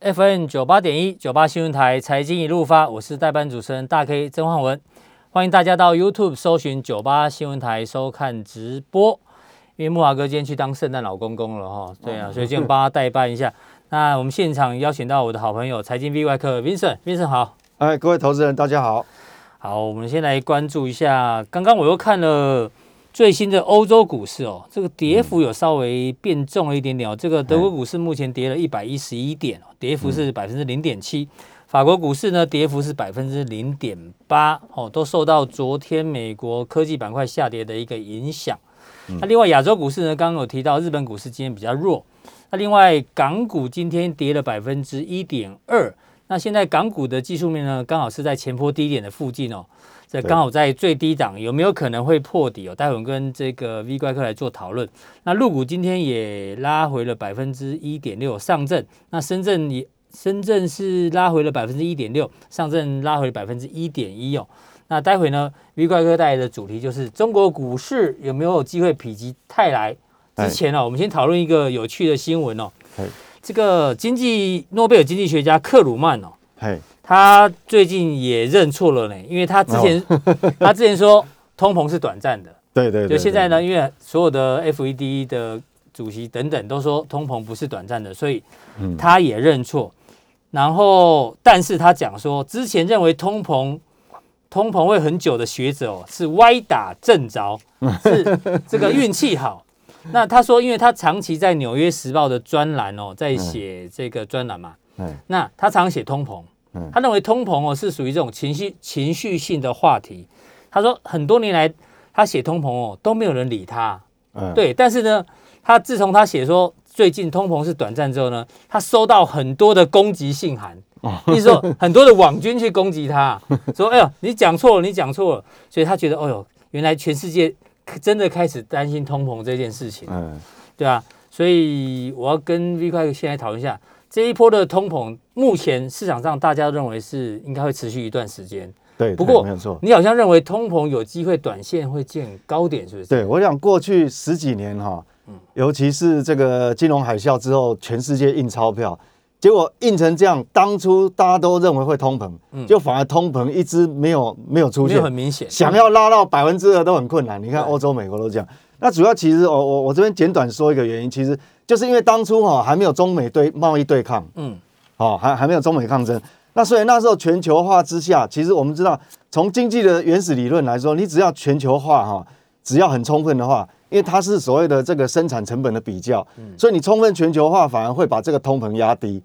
FM 九八点一九八新闻台财经一路发，我是代班主持人大 K 曾焕文，欢迎大家到 YouTube 搜寻九八新闻台收看直播。因为木华哥今天去当圣诞老公公了哈，对啊，所以今天帮他代班一下。那我们现场邀请到我的好朋友财经 V 外客 Vincent，Vincent 好，哎，各位投资人大家好，好，我们先来关注一下，刚刚我又看了。最新的欧洲股市哦，这个跌幅有稍微变重了一点点哦。这个德国股市目前跌了一百一十一点，跌幅是百分之零点七。法国股市呢，跌幅是百分之零点八哦，都受到昨天美国科技板块下跌的一个影响。那另外亚洲股市呢，刚刚有提到日本股市今天比较弱。那另外港股今天跌了百分之一点二。那现在港股的技术面呢，刚好是在前坡低点的附近哦。在刚好在最低档，有没有可能会破底哦？待会儿跟这个 V 怪客来做讨论。那陆股今天也拉回了百分之一点六，上证那深圳也深圳是拉回了百分之一点六，上证拉回百分之一点一哦。那待会呢，V 怪客带来的主题就是中国股市有没有机会否极泰来？之前呢、哦，我们先讨论一个有趣的新闻哦。这个经济诺贝尔经济学家克鲁曼哦。他最近也认错了呢，因为他之前、oh. 他之前说通膨是短暂的，对对，对，就现在呢，因为所有的 FED 的主席等等都说通膨不是短暂的，所以他也认错。然后，但是他讲说，之前认为通膨通膨会很久的学者哦，是歪打正着，是这个运气好。那他说，因为他长期在《纽约时报》的专栏哦，在写这个专栏嘛，那他常写通膨。他认为通膨哦是属于这种情绪情绪性的话题。他说很多年来他写通膨哦都没有人理他，对。但是呢，他自从他写说最近通膨是短暂之后呢，他收到很多的攻击信函，意思说很多的网军去攻击他，说哎呦你讲错了，你讲错了。所以他觉得哦呦，原来全世界真的开始担心通膨这件事情，嗯对啊。所以我要跟 V 快先来讨论一下。这一波的通膨，目前市场上大家认为是应该会持续一段时间。对，不过没错你好像认为通膨有机会短线会见高点，是不是？对，我想过去十几年哈，尤其是这个金融海啸之后，全世界印钞票，结果印成这样，当初大家都认为会通膨，就反而通膨一直没有没有出现，很明显，想要拉到百分之二都很困难。你看欧洲、美国都这样。那主要其实我我我这边简短说一个原因，其实。就是因为当初哈还没有中美对贸易对抗，嗯，好还还没有中美抗争，那所以那时候全球化之下，其实我们知道从经济的原始理论来说，你只要全球化哈，只要很充分的话，因为它是所谓的这个生产成本的比较，所以你充分全球化反而会把这个通膨压低。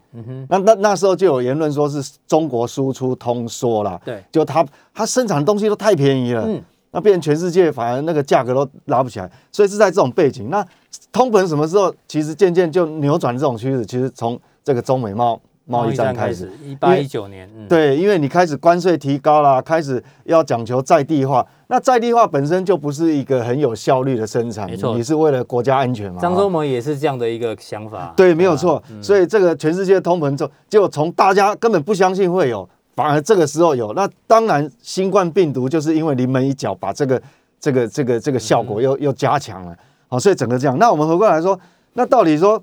那那那时候就有言论说是中国输出通缩啦，对，就它它生产的东西都太便宜了，嗯，那变成全世界反而那个价格都拉不起来，所以是在这种背景那。通膨什么时候其实渐渐就扭转这种趋势？其实从这个中美贸贸易战开始，一八一九年，嗯、对，因为你开始关税提高了，开始要讲求在地化，那在地化本身就不是一个很有效率的生产，没错，你是为了国家安全嘛。张忠谋也是这样的一个想法，对，没有错。嗯、所以这个全世界通膨就就从大家根本不相信会有，反而这个时候有。那当然，新冠病毒就是因为临门一脚，把这个这个这个这个效果又、嗯、又加强了。好，所以整个这样，那我们回过来说，那到底说，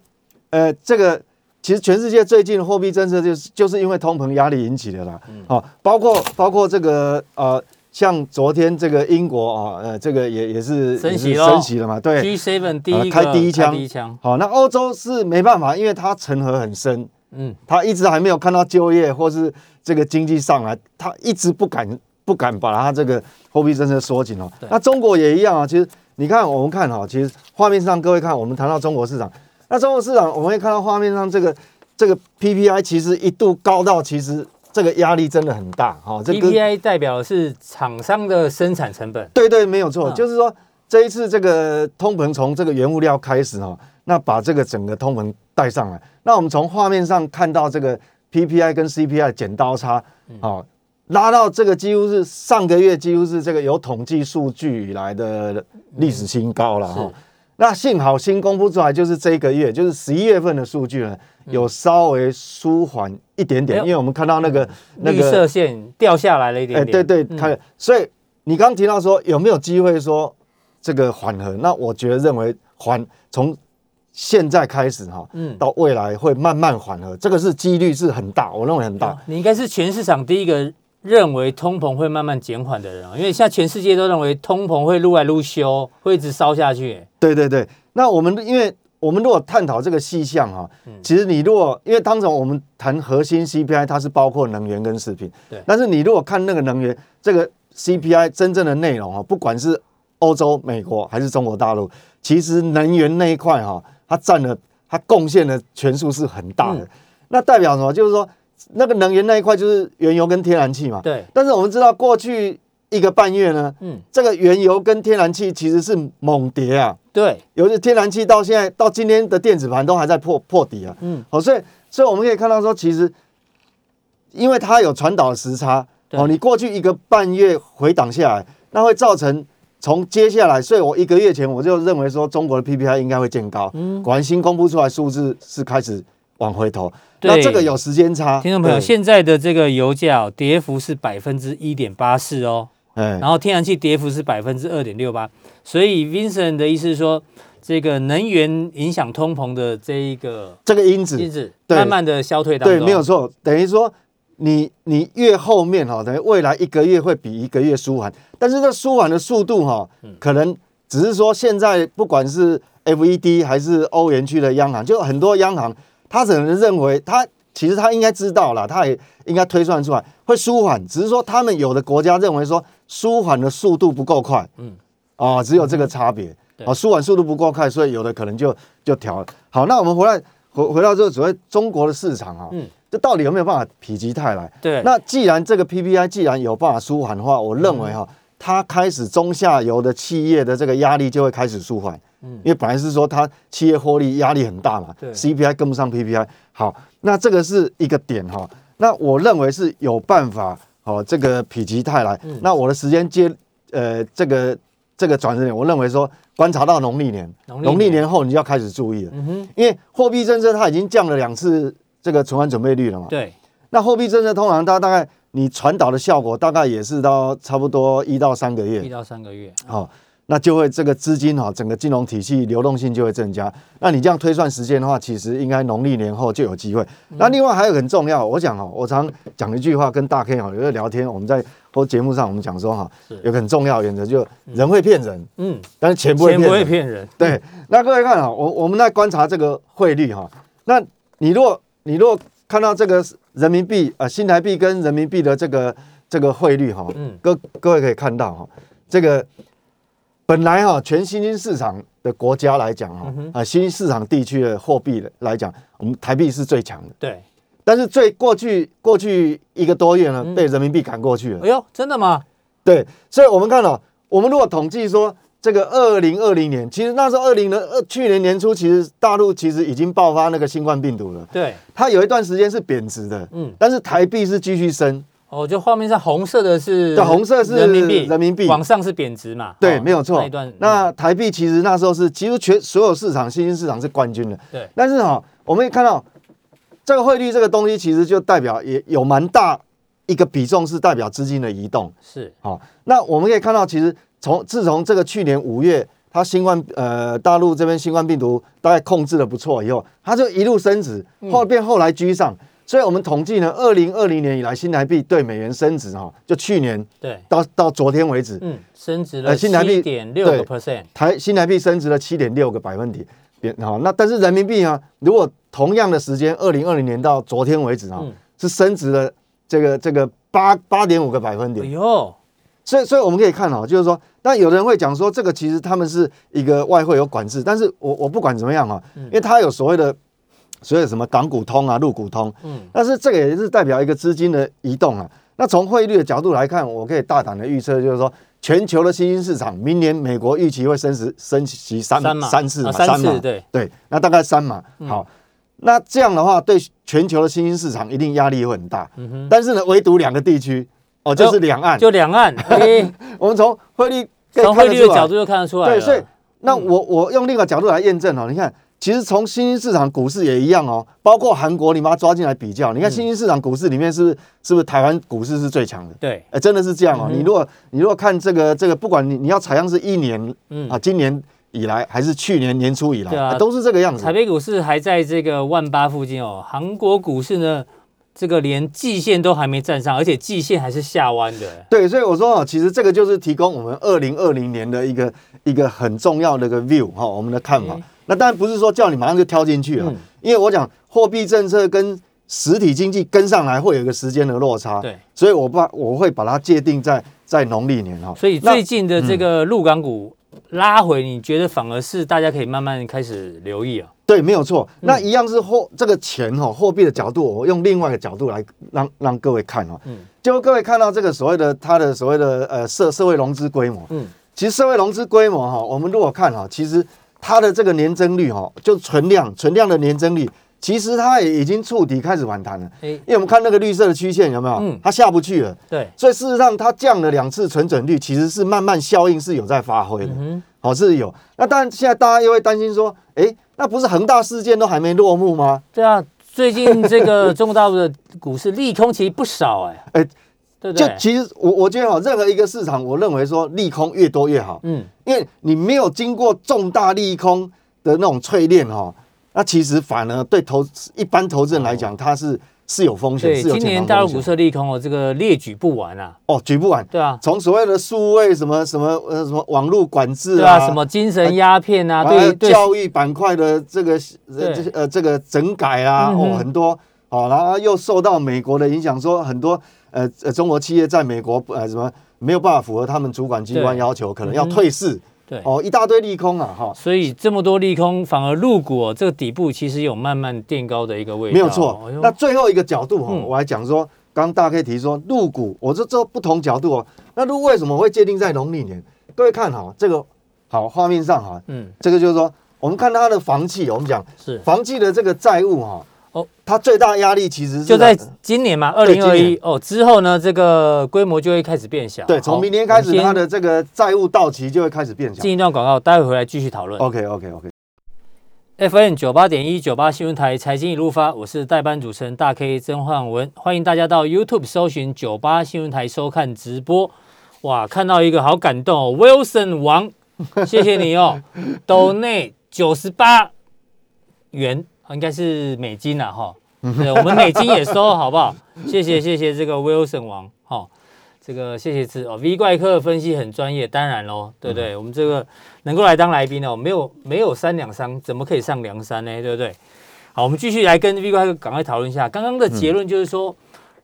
呃，这个其实全世界最近的货币政策就是就是因为通膨压力引起的啦。好，包括包括这个呃，像昨天这个英国啊，呃，这个也也是升息了，升息了嘛，对，G7 第一开第一枪，好，那欧洲是没办法，因为它成河很深，嗯，它一直还没有看到就业或是这个经济上来，它一直不敢不敢把它这个货币政策缩紧哦。那中国也一样啊，其实。你看，我们看哈，其实画面上各位看，我们谈到中国市场，那中国市场我们会看到画面上这个这个 PPI 其实一度高到，其实这个压力真的很大哈。这个 PPI 代表的是厂商的生产成本。对对，没有错，就是说这一次这个通膨从这个原物料开始哈，那把这个整个通膨带上来。那我们从画面上看到这个 PPI 跟 CPI 剪刀差啊。拉到这个几乎是上个月几乎是这个有统计数据以来的历史新高了哈。那幸好新公布出来就是这个月，就是十一月份的数据呢，有稍微舒缓一点点，因为我们看到那个那个绿色线掉下来了一点点。哎，对对，看，所以你刚刚提到说有没有机会说这个缓和？那我觉得认为缓从现在开始哈，嗯，到未来会慢慢缓和，这个是几率是很大，我认为很大。你应该是全市场第一个认为通膨会慢慢减缓的人啊，因为现在全世界都认为通膨会撸来撸修，会一直烧下去。对对对，那我们因为我们如果探讨这个细项哈，其实你如果因为当时我们谈核心 CPI，它是包括能源跟食品，对，但是你如果看那个能源这个 CPI 真正的内容啊，不管是欧洲、美国还是中国大陆，其实能源那一块哈。它占了，它贡献的权数是很大的，嗯、那代表什么？就是说，那个能源那一块就是原油跟天然气嘛。对。但是我们知道，过去一个半月呢，嗯，这个原油跟天然气其实是猛跌啊。对。尤其天然气到现在到今天的电子盘都还在破破底啊。嗯。好，所以所以我们可以看到说，其实因为它有传导时差，哦，你过去一个半月回档下来，那会造成。从接下来，所以我一个月前我就认为说，中国的 PPI 应该会见高。嗯，果然新公布出来数字是开始往回头。对那这个有时间差。听众朋友，对现在的这个油价跌幅是百分之一点八四哦。对然后天然气跌幅是百分之二点六八。所以 Vincent 的意思是说，这个能源影响通膨的这一个这个因子，因子慢慢的消退当中。对，没有错，等于说。你你越后面哈，等于未来一个月会比一个月舒缓，但是这舒缓的速度哈，可能只是说现在不管是 FED 还是欧元区的央行，就很多央行，他只能认为他其实他应该知道了，他也应该推算出来会舒缓，只是说他们有的国家认为说舒缓的速度不够快，嗯，啊，只有这个差别，啊，舒缓速度不够快，所以有的可能就就调了。好，那我们回来回回到这个所谓中国的市场啊，嗯。这到底有没有办法否极泰来？对，那既然这个 PPI 既然有办法舒缓的话，我认为哈，它开始中下游的企业的这个压力就会开始舒缓。嗯，因为本来是说它企业获利压力很大嘛，对，CPI 跟不上 PPI。好，那这个是一个点哈。那我认为是有办法哦，这个否极泰来。那我的时间接呃这个这个转折点，我认为说观察到农历年，农历年后你就要开始注意了。嗯哼，因为货币政策它已经降了两次。这个存款准备率了嘛？对。那货币政策通常它大概你传导的效果大概也是到差不多一到三个月。一到三个月。好，那就会这个资金哈，整个金融体系流动性就会增加。那你这样推算时间的话，其实应该农历年后就有机会。嗯、那另外还有很重要，我讲哈，我常讲一句话跟大 K 哈有个聊天，我们在或节目上我们讲说哈，是有个很重要原则，就人会骗人，嗯，但是钱不会骗人。钱不会骗人。对。那各位看哈，我我们来观察这个汇率哈，那你如果你如果看到这个人民币啊，新台币跟人民币的这个这个汇率哈，嗯，各各位可以看到哈，这个本来哈全新兴市场的国家来讲哈，啊新兴市场地区的货币来讲，我们台币是最强的，对。但是最过去过去一个多月呢，被人民币赶过去了。哎呦，真的吗？对，所以我们看到，我们如果统计说。这个二零二零年，其实那时候二零的二去年年初，其实大陆其实已经爆发那个新冠病毒了。对，它有一段时间是贬值的，嗯，但是台币是继续升。哦，就画面上红色的是，对，红色是人民币，人民币往上是贬值嘛？对，没有错。那一段，那台币其实那时候是几乎全所有市场新兴市场是冠军的。对，但是哈，我们可以看到这个汇率这个东西，其实就代表也有蛮大一个比重是代表资金的移动。是，好，那我们可以看到其实。从自从这个去年五月，它新冠呃大陆这边新冠病毒大概控制的不错以后，它就一路升值，后变后来居上。嗯、所以我们统计呢，二零二零年以来新台币对美元升值哈，就去年对到到昨天为止，嗯，升值了七点六个 percent，台新台币升值了七点六个百分点。好，那但是人民币啊，如果同样的时间，二零二零年到昨天为止啊，嗯、是升值了这个这个八八点五个百分点。哎呦！所以，所以我们可以看哦，就是说，那有人会讲说，这个其实他们是一个外汇有管制，但是我我不管怎么样啊，因为它有所谓的所以什么港股通啊、陆股通，嗯，但是这个也是代表一个资金的移动啊。那从汇率的角度来看，我可以大胆的预测，就是说，全球的新兴市场，明年美国预期会升值升息三三码三次嘛，三码对对，那大概三嘛。好，那这样的话，对全球的新兴市场一定压力会很大。嗯哼，但是呢，唯独两个地区。哦，就是两岸，就两岸。我们从汇率从汇率的角度就看得出来。对，所以那我我用另一个角度来验证哦。你看，其实从新兴市场股市也一样哦，包括韩国，你把它抓进来比较，你看新兴市场股市里面是不是是不是台湾股市是最强的？对，哎，真的是这样哦。你如果你如果看这个这个，不管你你要采样是一年，嗯啊，今年以来，还是去年年初以来，啊、都是这个样子。台北股市还在这个万八附近哦，韩国股市呢，这个连季线都还没站上，而且季线还是下弯的。对，所以我说啊，其实这个就是提供我们二零二零年的一个一个很重要的一个 view 哈，我们的看法。欸、那当然不是说叫你马上就跳进去啊，嗯、因为我讲货币政策跟实体经济跟上来会有一个时间的落差。对，所以我把我会把它界定在在农历年哈。所以最近的这个陆港股。拉回，你觉得反而是大家可以慢慢开始留意啊？对，没有错。那一样是货这个钱哈，货币的角度，我用另外一个角度来让让各位看哦。嗯。就各位看到这个所谓的它的所谓的呃社社会融资规模，嗯，其实社会融资规模哈，我们如果看哈，其实它的这个年增率哈，就存量存量的年增率。其实它也已经触底开始反弹了，因为我们看那个绿色的曲线有没有？嗯，它下不去了。对，所以事实上它降了两次存准率，其实是慢慢效应是有在发挥的，嗯好是有。那当然现在大家又会担心说，哎，那不是恒大事件都还没落幕吗？对啊，最近这个中国大陆的股市利空其实不少哎，哎，对对？就其实我我觉得哈，任何一个市场，我认为说利空越多越好，嗯，因为你没有经过重大利空的那种淬炼哈。那其实反而对投一般投资人来讲，它是是有风险。对，今年大陆股市利空哦，这个列举不完啊。哦，举不完。对啊，从所谓的数位什么什么呃什么网络管制啊，什么精神鸦片啊，对教育板块的这个呃这呃这个整改啊，哦很多哦，然后又受到美国的影响，说很多呃呃中国企业在美国呃什么没有办法符合他们主管机关要求，可能要退市。对哦，一大堆利空啊，哈，所以这么多利空，反而入股、哦、这个底部其实有慢慢垫高的一个位置。没有错。哎、那最后一个角度哈、哦，嗯、我还讲说，刚刚大家可以提说入股，我这这不同角度哦。那入为什么会界定在农历年？各位看好这个好画面上哈，嗯，这个就是说，我们看它的房企，我们讲是房企的这个债务哈。哦，它最大压力其实是就在今年嘛，二零二一哦之后呢，这个规模就会开始变小。对，从明年开始，它的这个债务到期就会开始变小。进一段广告，待会回来继续讨论。OK OK OK。FM 九八点一九八新闻台财经一路发，我是代班主持人大 K 曾焕文，欢迎大家到 YouTube 搜寻九八新闻台收看直播。哇，看到一个好感动哦，Wilson 王，谢谢你哦，斗内九十八元。应该是美金啦，哈，对，我们美金也收，好不好？谢谢谢谢这个 Wilson 王，哈，这个谢谢字哦，V 怪客分析很专业，当然喽，对不对？我们这个能够来当来宾哦，没有没有三两商，怎么可以上梁山呢？对不对？好，我们继续来跟 V 怪客赶快讨论一下，刚刚的结论就是说，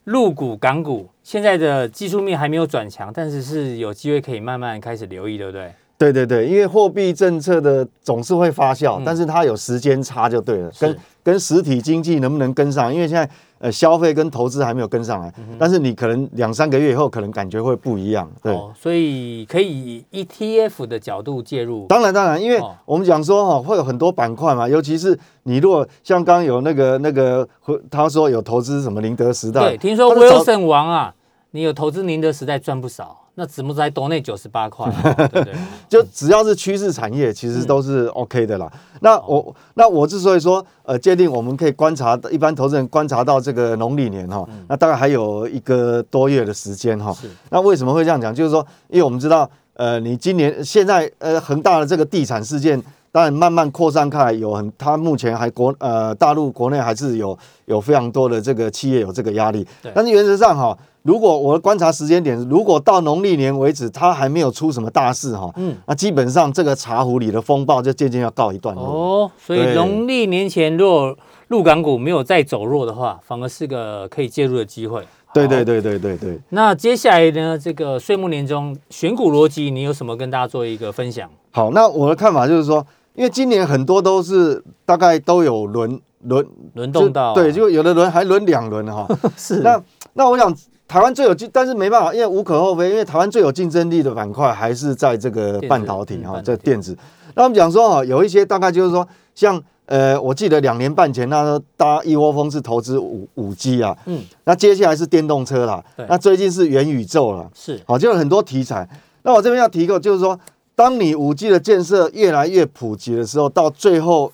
陆股港股现在的技术面还没有转强，但是是有机会可以慢慢开始留意，对不对？对对对，因为货币政策的总是会发酵，嗯、但是它有时间差就对了，跟跟实体经济能不能跟上？因为现在呃消费跟投资还没有跟上来，嗯、但是你可能两三个月以后可能感觉会不一样，对，哦、所以可以以 ETF 的角度介入。当然当然，因为我们讲说哈会有很多板块嘛，尤其是你如果像刚刚有那个那个他说有投资什么宁德时代，对，听说 Wilson 王啊，你有投资宁德时代赚不少。那怎么才多那九十八块？对对，对，就只要是趋势产业，其实都是 OK 的啦。嗯、那我那我之所以说，呃，界定我们可以观察，一般投资人观察到这个农历年哈，嗯、那大概还有一个多月的时间哈。是那为什么会这样讲？就是说，因为我们知道，呃，你今年现在呃恒大的这个地产事件，当然慢慢扩散开来，有很，它目前还国呃大陆国内还是有有非常多的这个企业有这个压力。对但是原则上哈。如果我的观察时间点，如果到农历年为止，它还没有出什么大事哈，嗯，那基本上这个茶壶里的风暴就渐渐要告一段落。哦，所以农历年前，如果陆港股没有再走弱的话，反而是个可以介入的机会。对对对对对对。那接下来呢，这个岁末年终选股逻辑，你有什么跟大家做一个分享？好，那我的看法就是说，因为今年很多都是大概都有轮轮轮动到，对，就有的轮还轮两轮哈。是。那那我想。台湾最有竞，但是没办法，因为无可厚非，因为台湾最有竞争力的板块还是在这个半导体哈，这电子。那我们讲说哈，有一些大概就是说，像呃，我记得两年半前那时候大家一窝蜂是投资五五 G 啊，嗯，那接下来是电动车啦，对那最近是元宇宙了，是，好，就有很多题材。那我这边要提个，就是说，当你五 G 的建设越来越普及的时候，到最后。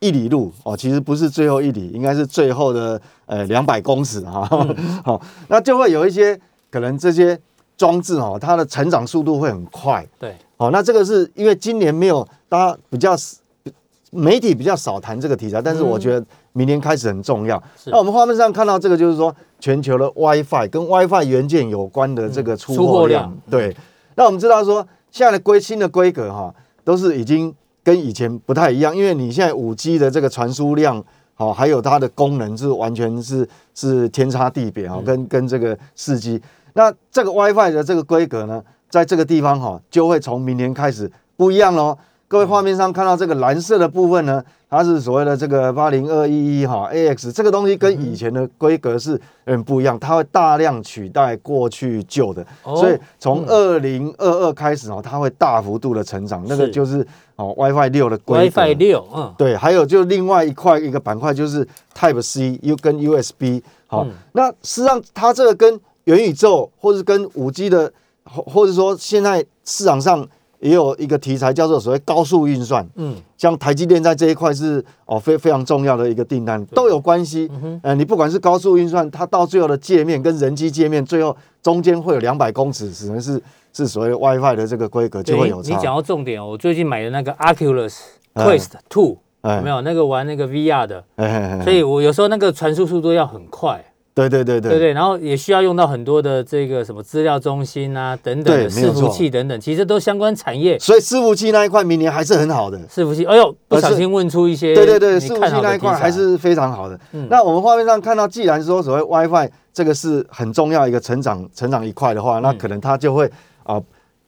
一里路哦，其实不是最后一里，应该是最后的呃两百公尺哈。好、嗯 哦，那就会有一些可能这些装置哦，它的成长速度会很快。对，好，那这个是因为今年没有大家比较媒体比较少谈这个题材，但是我觉得明年开始很重要。嗯、那我们画面上看到这个就是说全球的 WiFi 跟 WiFi 元件有关的这个出货量。对，那我们知道说现在的规新的规格哈，都是已经跟以前不太一样，因为你现在五 G 的这个传输量。好，还有它的功能是完全是是天差地别哈，跟跟这个四 G，那这个 WiFi 的这个规格呢，在这个地方哈，就会从明年开始不一样喽。各位画面上看到这个蓝色的部分呢，它是所谓的这个八零二一一哈 AX，这个东西跟以前的规格是嗯不一样，它会大量取代过去旧的，所以从二零二二开始哦，它会大幅度的成长，那个就是。哦，WiFi 六的规格，WiFi 六，嗯，对，还有就另外一块一个板块就是 Type C U 跟 USB，好，嗯、那实际上它这个跟元宇宙，或是跟五 G 的，或或者说现在市场上也有一个题材叫做所谓高速运算，嗯，像台积电在这一块是哦非非常重要的一个订单，都有关系，嗯你不管是高速运算，它到最后的界面跟人机界面，最后中间会有两百公尺，只能是。是所谓 WiFi 的这个规格就会有差。你讲到重点哦，我最近买的那个 Oculus Quest Two，有没有那个玩那个 VR 的？所以我有时候那个传输速度要很快。对对对对对对，然后也需要用到很多的这个什么资料中心啊等等的伺服器等等，其实都相关产业。所以伺服器那一块明年还是很好的。伺服器，哎呦，不小心问出一些。对对对，伺服器那一块还是非常好的。那我们画面上看到，既然说所谓 WiFi 这个是很重要一个成长成长一块的话，那可能它就会。啊，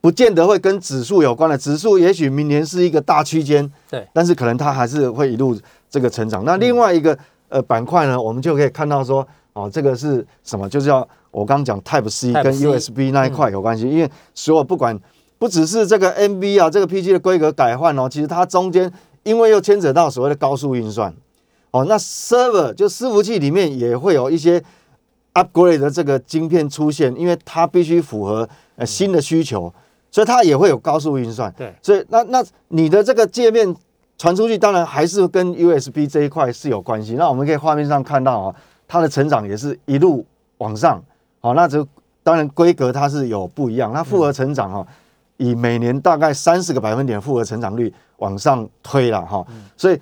不见得会跟指数有关的，指数也许明年是一个大区间，对，但是可能它还是会一路这个成长。那另外一个呃板块呢，我们就可以看到说，哦，这个是什么？就是要我刚刚讲 Type C 跟 USB 那一块有关系，因为所有不管不只是这个 NB 啊，这个 PG 的规格改换哦，其实它中间因为又牵扯到所谓的高速运算，哦，那 Server 就伺服器里面也会有一些 upgrade 的这个晶片出现，因为它必须符合。呃，新的需求，所以它也会有高速运算。对，所以那那你的这个界面传出去，当然还是跟 USB 这一块是有关系。那我们可以画面上看到啊，它的成长也是一路往上。好，那这当然规格它是有不一样。那复合成长哈，以每年大概三十个百分点复合成长率往上推了哈。所以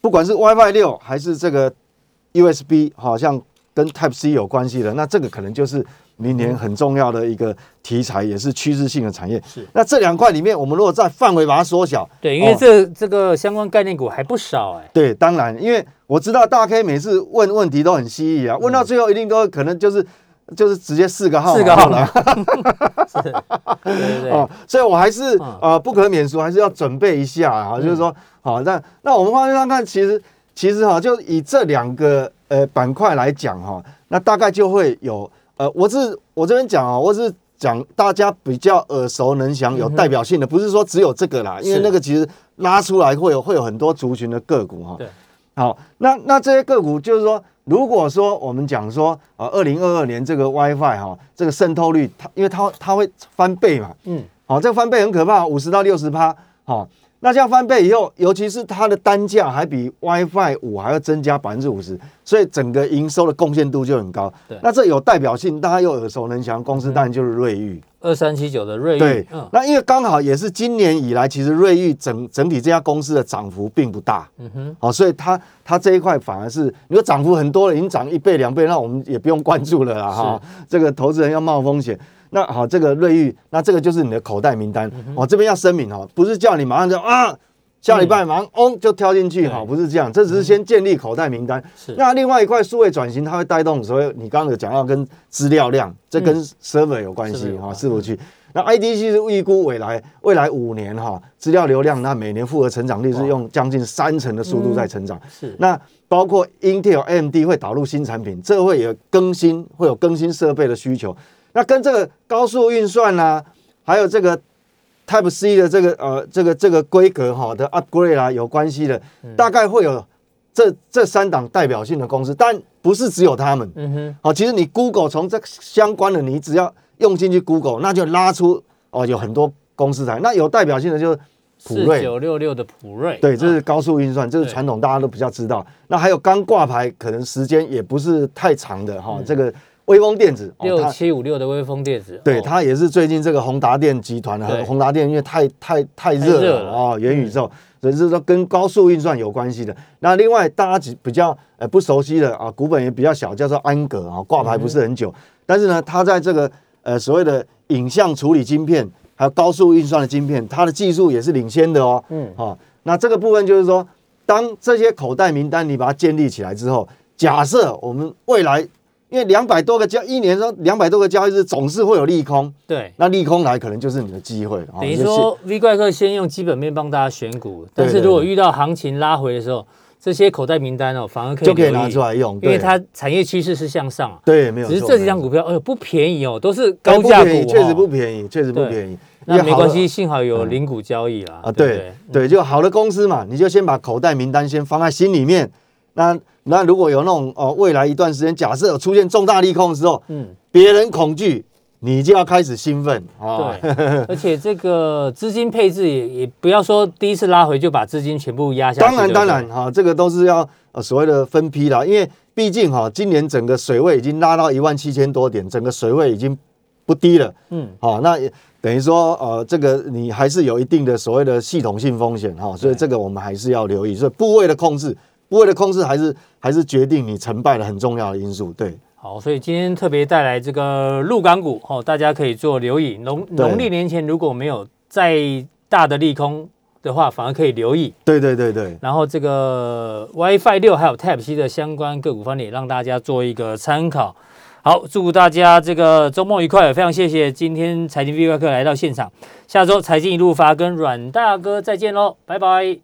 不管是 WiFi 六还是这个 USB，好像跟 Type C 有关系的，那这个可能就是。明年很重要的一个题材，也是趋势性的产业。是，那这两块里面，我们如果在范围把它缩小，对，因为这、哦、这个相关概念股还不少哎。对，当然，因为我知道大 K 每次问问题都很犀利啊，问到最后一定都可能就是就是直接四个号，四个号了。是，对对对。哦，所以我还是呃不可免俗，还是要准备一下啊。就是说，好，那那我们画面上看，其实其实哈，就以这两个呃板块来讲哈，那大概就会有。呃，我是我这边讲啊，我是讲大家比较耳熟能详、有代表性的，不是说只有这个啦，因为那个其实拉出来会有会有很多族群的个股哈。对，好，那那这些个股就是说，如果说我们讲说啊，二零二二年这个 WiFi 哈，这个渗透率它因为它它会翻倍嘛，嗯，好，这个翻倍很可怕，五十到六十趴，好。那这样翻倍以后，尤其是它的单价还比 WiFi 五还要增加百分之五十，所以整个营收的贡献度就很高。对，那这有代表性，大家又耳熟能详，公司当然就是瑞昱二三七九的瑞昱。对，嗯、那因为刚好也是今年以来，其实瑞昱整整体这家公司的涨幅并不大。嗯哼，好，所以它它这一块反而是你说涨幅很多了，已经涨一倍两倍，那我们也不用关注了啦哈。这个投资人要冒风险。那好，这个瑞玉，那这个就是你的口袋名单。我、哦、这边要声明哈，不是叫你马上就啊，下礼拜马上嗡就跳进去哈，不是这样，这只是先建立口袋名单。是。那另外一块数位转型，它会带动所谓你刚刚有讲到跟资料量，这跟 server 有关系哈，伺服器。那 IDC 是预估未来未来五年哈，资料流量那每年复合成长率是用将近三成的速度在成长。是。那包括 Intel、AMD 会导入新产品，这会有更新，会有更新设备的需求。那跟这个高速运算啊，还有这个 Type C 的这个呃这个这个规格哈的 upgrade 啊有关系的，大概会有这这三档代表性的公司，但不是只有他们。嗯哼，好，其实你 Google 从这相关的，你只要用进去 Google，那就拉出哦有很多公司来。那有代表性的就是普瑞，九六六的普瑞，对，这是高速运算，这是传统大家都比较知道。那还有刚挂牌，可能时间也不是太长的哈，这个。威锋电子六七五六的威锋电子，对，它也是最近这个宏达电集团的宏达电，因为太太太热了啊，元宇宙，所以是说跟高速运算有关系的。那另外大家比较呃不熟悉的啊，股本也比较小，叫做安格啊，挂牌不是很久，但是呢，它在这个呃所谓的影像处理晶片，还有高速运算的晶片，它的技术也是领先的哦。嗯，好，那这个部分就是说，当这些口袋名单你把它建立起来之后，假设我们未来。因为两百多个交一年说两百多个交易日总是会有利空，对，那利空来可能就是你的机会。等于说 V 怪客先用基本面帮大家选股，但是如果遇到行情拉回的时候，这些口袋名单哦反而可以就可以拿出来用，因为它产业趋势是向上。对，没有。只是这几张股票，哎呦不便宜哦，都是高价股，确实不便宜，确实不便宜。那没关系，幸好有零股交易啦。啊，对对，就好的公司嘛，你就先把口袋名单先放在心里面。那那如果有那种哦，未来一段时间，假设有出现重大利空的时候，嗯，别人恐惧，你就要开始兴奋啊。对，而且这个资金配置也也不要说第一次拉回就把资金全部压下去。当然当然哈，这个都是要呃所谓的分批啦，因为毕竟哈，今年整个水位已经拉到一万七千多点，整个水位已经不低了。嗯，好，那等于说呃，这个你还是有一定的所谓的系统性风险哈，所以这个我们还是要留意，所以部位的控制。部位的控制还是还是决定你成败的很重要的因素。对，好，所以今天特别带来这个陆港股，哦，大家可以做留意。农农历年前如果没有再大的利空的话，反而可以留意。对对对对。然后这个 WiFi 六还有 Type C 的相关个股方面，让大家做一个参考。好，祝大家这个周末愉快，非常谢谢今天财经 V 怪客来到现场。下周财经一路发跟阮大哥再见喽，拜拜。